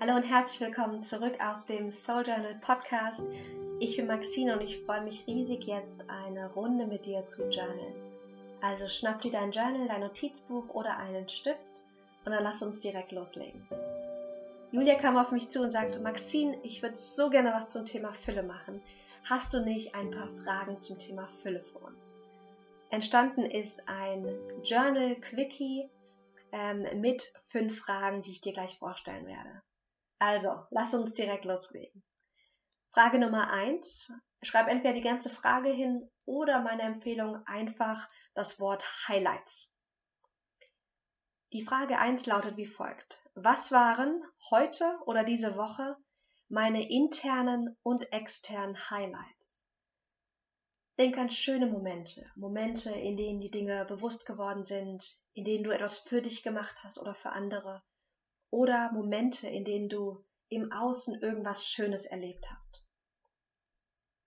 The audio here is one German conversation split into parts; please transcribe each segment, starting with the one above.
Hallo und herzlich willkommen zurück auf dem Soul Journal Podcast. Ich bin Maxine und ich freue mich riesig, jetzt eine Runde mit dir zu journalen. Also schnapp dir dein Journal, dein Notizbuch oder einen Stift und dann lass uns direkt loslegen. Julia kam auf mich zu und sagte, Maxine, ich würde so gerne was zum Thema Fülle machen. Hast du nicht ein paar Fragen zum Thema Fülle für uns? Entstanden ist ein Journal Quickie ähm, mit fünf Fragen, die ich dir gleich vorstellen werde. Also, lass uns direkt loslegen. Frage Nummer eins. Schreib entweder die ganze Frage hin oder meine Empfehlung einfach das Wort Highlights. Die Frage eins lautet wie folgt. Was waren heute oder diese Woche meine internen und externen Highlights? Denk an schöne Momente, Momente, in denen die Dinge bewusst geworden sind, in denen du etwas für dich gemacht hast oder für andere, oder Momente, in denen du im Außen irgendwas Schönes erlebt hast.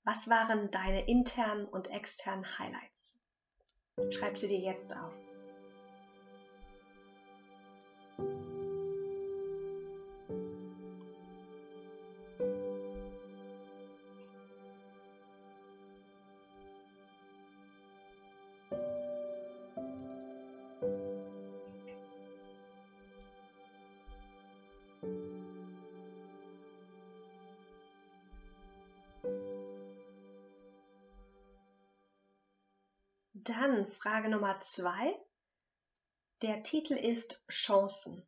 Was waren deine internen und externen Highlights? Schreib sie dir jetzt auf. Dann Frage Nummer zwei. Der Titel ist Chancen.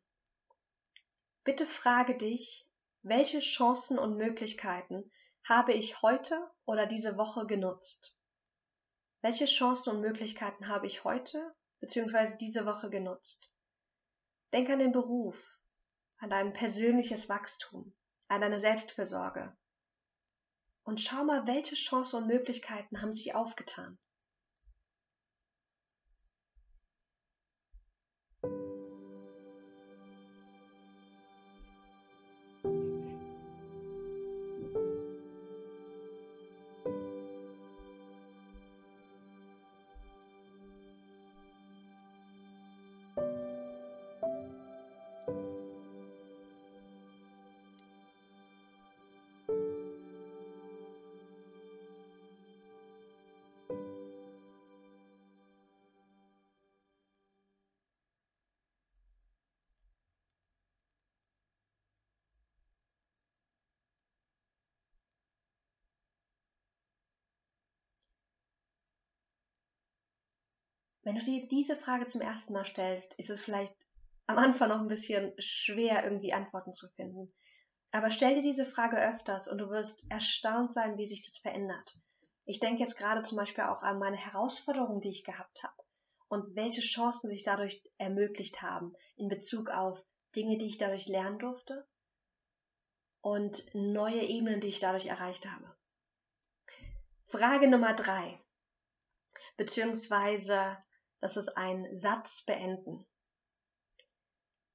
Bitte frage dich, welche Chancen und Möglichkeiten habe ich heute oder diese Woche genutzt? Welche Chancen und Möglichkeiten habe ich heute bzw. diese Woche genutzt? Denk an den Beruf, an dein persönliches Wachstum, an deine Selbstfürsorge. Und schau mal, welche Chancen und Möglichkeiten haben sich aufgetan. Wenn du dir diese Frage zum ersten Mal stellst, ist es vielleicht am Anfang noch ein bisschen schwer, irgendwie Antworten zu finden. Aber stell dir diese Frage öfters und du wirst erstaunt sein, wie sich das verändert. Ich denke jetzt gerade zum Beispiel auch an meine Herausforderungen, die ich gehabt habe und welche Chancen sich dadurch ermöglicht haben in Bezug auf Dinge, die ich dadurch lernen durfte und neue Ebenen, die ich dadurch erreicht habe. Frage Nummer drei, beziehungsweise das ist ein Satz beenden.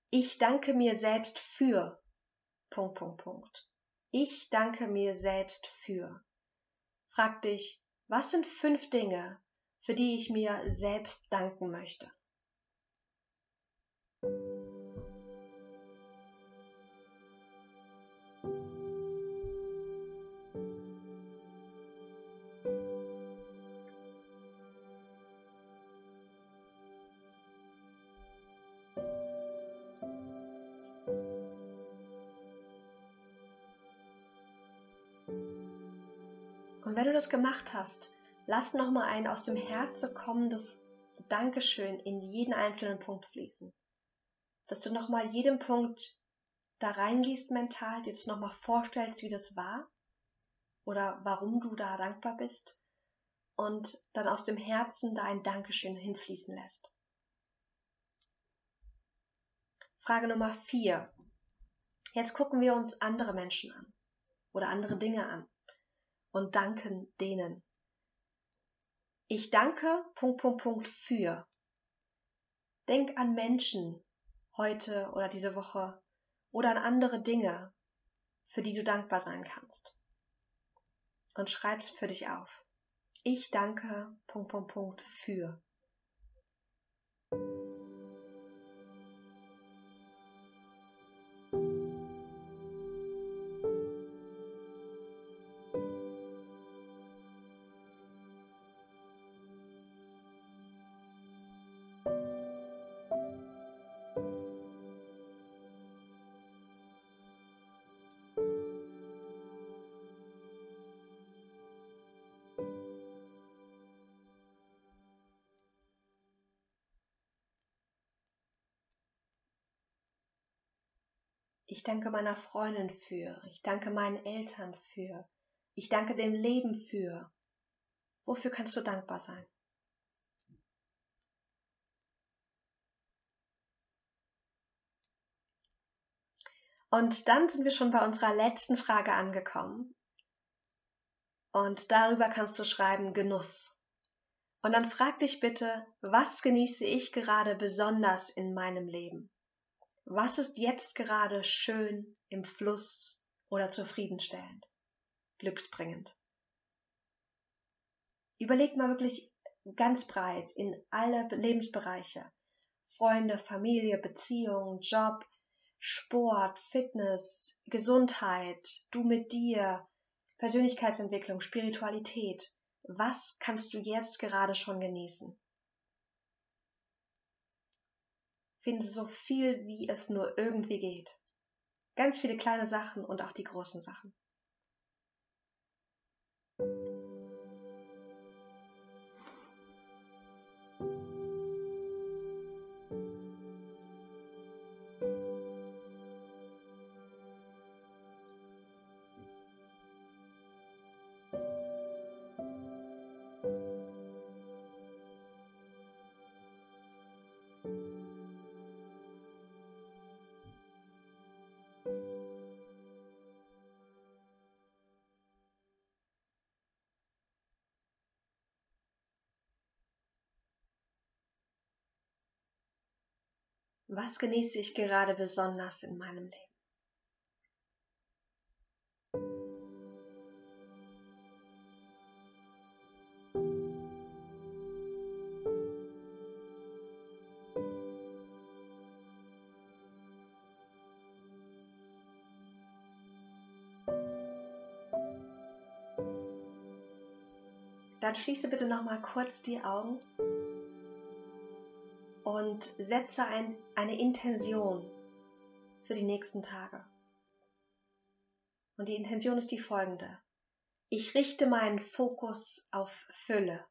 Ich danke mir selbst für. Punkt, Punkt, Punkt. Ich danke mir selbst für. Frag dich, was sind fünf Dinge, für die ich mir selbst danken möchte? Und wenn du das gemacht hast, lass nochmal ein aus dem Herzen kommendes Dankeschön in jeden einzelnen Punkt fließen. Dass du nochmal jedem Punkt da reingehst mental, dir das nochmal vorstellst, wie das war oder warum du da dankbar bist und dann aus dem Herzen da ein Dankeschön hinfließen lässt. Frage Nummer vier. Jetzt gucken wir uns andere Menschen an oder andere Dinge an und danken denen. Ich danke Punkt, Punkt, Punkt für. Denk an Menschen heute oder diese Woche oder an andere Dinge, für die du dankbar sein kannst. Und schreib's für dich auf. Ich danke Punkt, Punkt, Punkt für. Ich danke meiner Freundin für. Ich danke meinen Eltern für. Ich danke dem Leben für. Wofür kannst du dankbar sein? Und dann sind wir schon bei unserer letzten Frage angekommen. Und darüber kannst du schreiben Genuss. Und dann frag dich bitte, was genieße ich gerade besonders in meinem Leben? Was ist jetzt gerade schön im Fluss oder zufriedenstellend, glücksbringend? Überleg mal wirklich ganz breit in alle Lebensbereiche. Freunde, Familie, Beziehung, Job, Sport, Fitness, Gesundheit, du mit dir, Persönlichkeitsentwicklung, Spiritualität. Was kannst du jetzt gerade schon genießen? Finde so viel, wie es nur irgendwie geht. Ganz viele kleine Sachen und auch die großen Sachen. Was genieße ich gerade besonders in meinem Leben? Dann schließe bitte noch mal kurz die Augen und setze ein, eine Intention für die nächsten Tage. Und die Intention ist die folgende. Ich richte meinen Fokus auf Fülle.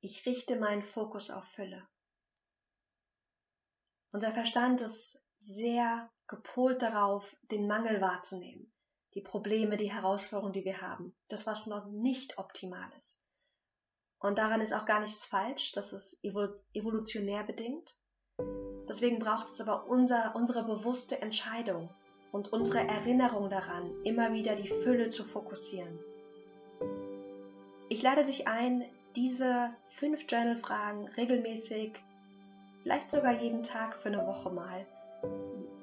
Ich richte meinen Fokus auf Fülle. Unser Verstand ist sehr gepolt darauf, den Mangel wahrzunehmen, die Probleme, die Herausforderungen, die wir haben, das, was noch nicht optimal ist. Und daran ist auch gar nichts falsch, das ist evolutionär bedingt. Deswegen braucht es aber unser, unsere bewusste Entscheidung und unsere Erinnerung daran, immer wieder die Fülle zu fokussieren. Ich lade dich ein, diese fünf Journal-Fragen regelmäßig, vielleicht sogar jeden Tag für eine Woche mal,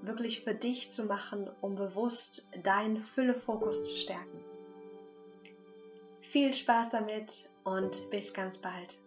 wirklich für dich zu machen, um bewusst deinen Fülle-Fokus zu stärken. Viel Spaß damit und bis ganz bald.